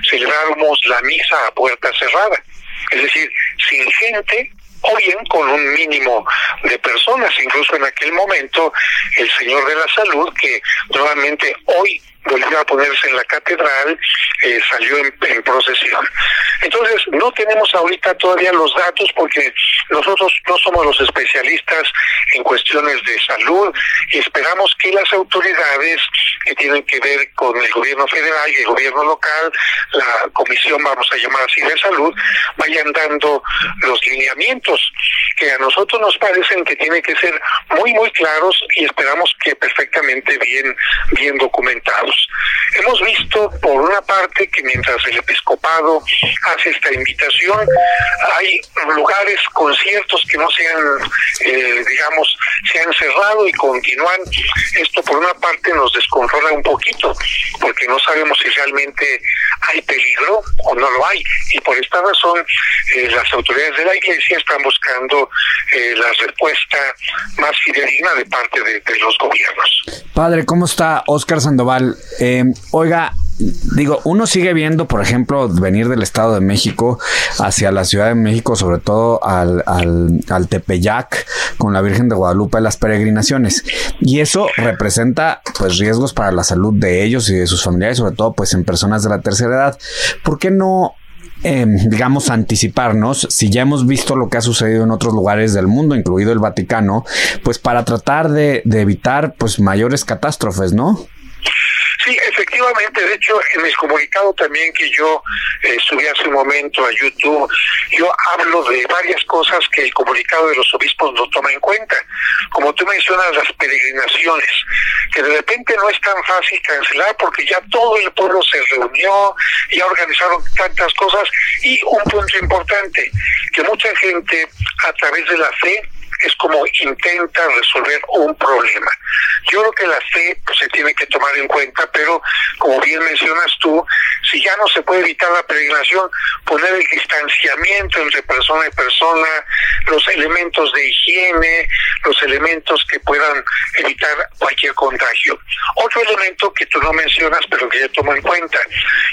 celebramos la misa a puerta cerrada. Es decir, sin gente, o bien con un mínimo de personas. Incluso en aquel momento el Señor de la Salud, que nuevamente hoy volvió a ponerse en la catedral, eh, salió en, procesión. Entonces, no tenemos ahorita todavía los datos porque nosotros no somos los especialistas en cuestiones de salud y esperamos que las autoridades que tienen que ver con el gobierno federal y el gobierno local, la comisión, vamos a llamar así, de salud, vayan dando los lineamientos que a nosotros nos parecen que tienen que ser muy, muy claros y esperamos que perfectamente bien, bien documentados. Hemos visto, por una parte, que mientras el episcopado hace esta invitación, hay lugares, conciertos que no se han, eh, digamos, se han cerrado y continúan. Esto, por una parte, nos descontrola un poquito, porque no sabemos si realmente hay peligro o no lo hay. Y por esta razón, eh, las autoridades de la Iglesia están buscando eh, la respuesta más fidedigna de parte de, de los gobiernos. Padre, ¿cómo está Oscar Sandoval? Eh, oiga, digo, uno sigue viendo, por ejemplo, venir del Estado de México hacia la Ciudad de México, sobre todo al, al, Tepeyac con la Virgen de Guadalupe, las peregrinaciones. Y eso representa, pues, riesgos para la salud de ellos y de sus familiares, sobre todo, pues, en personas de la tercera edad. ¿Por qué no em, digamos, anticiparnos, si ya hemos visto lo que ha sucedido en otros lugares del mundo, incluido el Vaticano, pues para tratar de, de evitar pues mayores catástrofes, ¿no? Sí, efectivamente, de hecho, en mi comunicado también que yo eh, subí hace un momento a YouTube, yo hablo de varias cosas que el comunicado de los obispos no toma en cuenta. Como tú mencionas, las peregrinaciones, que de repente no es tan fácil cancelar porque ya todo el pueblo se reunió, ya organizaron tantas cosas y un punto importante, que mucha gente a través de la fe es como intenta resolver un problema. Yo creo que la fe pues, se tiene que tomar en cuenta, pero como bien mencionas tú, si ya no se puede evitar la peregrinación, poner el distanciamiento entre persona y persona, los elementos de higiene, los elementos que puedan evitar cualquier contagio. Otro elemento que tú no mencionas, pero que yo tomo en cuenta,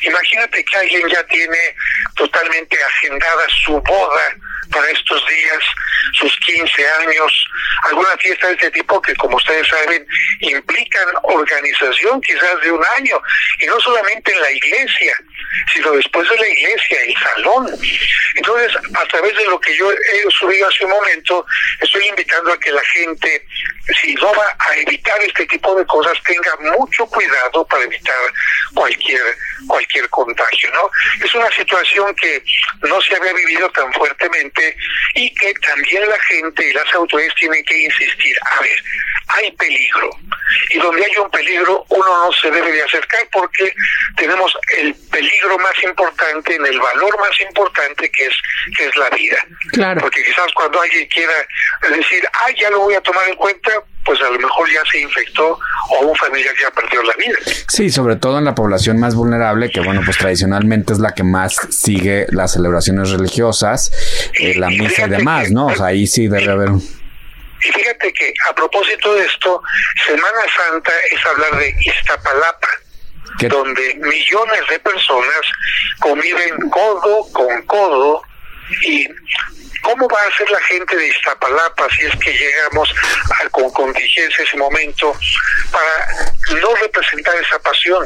imagínate que alguien ya tiene totalmente agendada su boda para estos días, sus 15 años, alguna fiesta de este tipo que como ustedes saben implican organización quizás de un año y no solamente en la iglesia, sino después de la iglesia, el salón. Entonces, a través de lo que yo he subido hace un momento, estoy invitando a que la gente, si no va a evitar este tipo de cosas, tenga mucho cuidado para evitar cualquier cualquier contagio, ¿no? Es una situación que no se había vivido tan fuertemente y que también la gente y las autoridades tienen que insistir, a ver, hay peligro. Y donde hay un peligro, uno no se debe de acercar porque tenemos el peligro más importante, en el valor más importante que es, que es la vida. Claro. Porque quizás cuando alguien quiera decir, ah, ya lo voy a tomar en cuenta, pues a lo mejor ya se infectó o un familiar ya perdió la vida. Sí, sobre todo en la población más vulnerable, que bueno, pues tradicionalmente es la que más sigue las celebraciones religiosas, eh, la misa y demás, ¿no? O sea, ahí sí debe haber... Y fíjate que a propósito de esto, Semana Santa es hablar de Iztapalapa, donde millones de personas conviven codo con codo y ¿Cómo va a ser la gente de Iztapalapa si es que llegamos a, con contingencia ese momento para no representar esa pasión?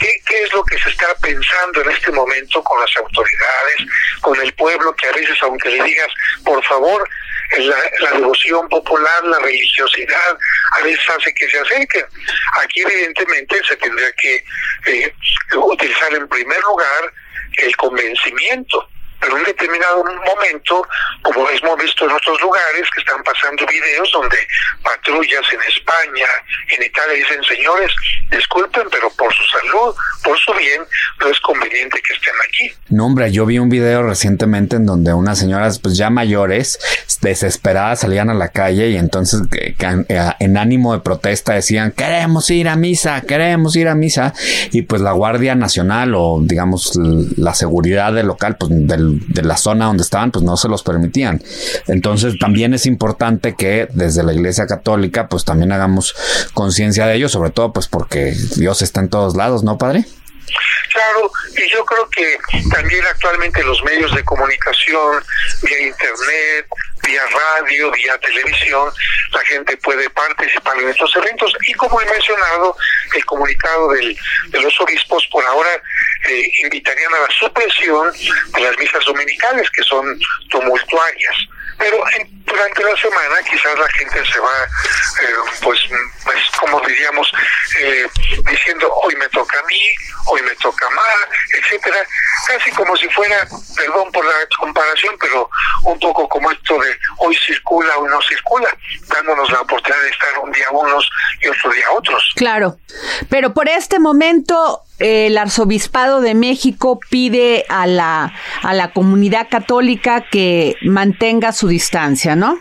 ¿Qué, es lo que se está pensando en este momento con las autoridades, con el pueblo, que a veces, aunque le digas, por favor, la, devoción popular, la religiosidad, a veces hace que se acerquen. Aquí evidentemente se tendría que eh, utilizar en primer lugar el convencimiento pero en determinado momento, como hemos visto en otros lugares, que están pasando videos donde patrullas en España, en Italia, dicen, señores, disculpen, pero por su salud, por su bien, no es conveniente que estén aquí. No, hombre, yo vi un video recientemente en donde unas señoras, pues ya mayores, desesperadas, salían a la calle y entonces eh, en ánimo de protesta decían, queremos ir a misa, queremos ir a misa. Y pues la Guardia Nacional o digamos la seguridad del local, pues del de la zona donde estaban, pues no se los permitían. Entonces también es importante que desde la Iglesia Católica, pues también hagamos conciencia de ello, sobre todo pues porque Dios está en todos lados, ¿no, padre? Claro, y yo creo que también actualmente los medios de comunicación, vía internet, vía radio, vía televisión, la gente puede participar en estos eventos. Y como he mencionado, el comunicado de los obispos por ahora eh, invitarían a la supresión de las misas dominicales que son tumultuarias pero durante la semana quizás la gente se va, eh, pues, pues, como diríamos, eh, diciendo hoy me toca a mí, hoy me toca más, etcétera, casi como si fuera, perdón por la comparación, pero un poco como esto de hoy circula, o no circula, dándonos la oportunidad de estar un día unos y otro día otros. Claro, pero por este momento el arzobispado de México pide a la, a la comunidad católica que mantenga su distancia, ¿no?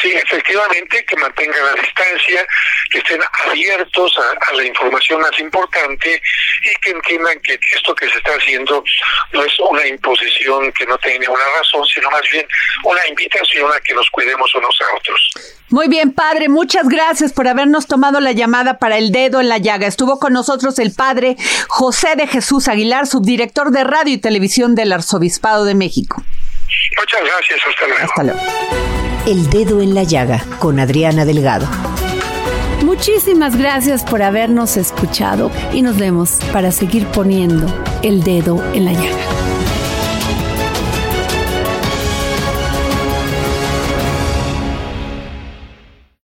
Sí, efectivamente, que mantengan la distancia, que estén abiertos a, la información más importante y que entiendan que esto que se está haciendo no es una imposición que no tiene una razón, sino más bien una invitación a que nos cuidemos unos a otros. Muy bien, padre, muchas gracias por habernos tomado la llamada para el dedo en la llaga. Estuvo con nosotros el padre José de Jesús Aguilar, subdirector de radio y televisión del Arzobispado de México. Muchas gracias, hasta luego. Hasta luego. El dedo en la llaga con Adriana Delgado. Muchísimas gracias por habernos escuchado y nos vemos para seguir poniendo el dedo en la llaga.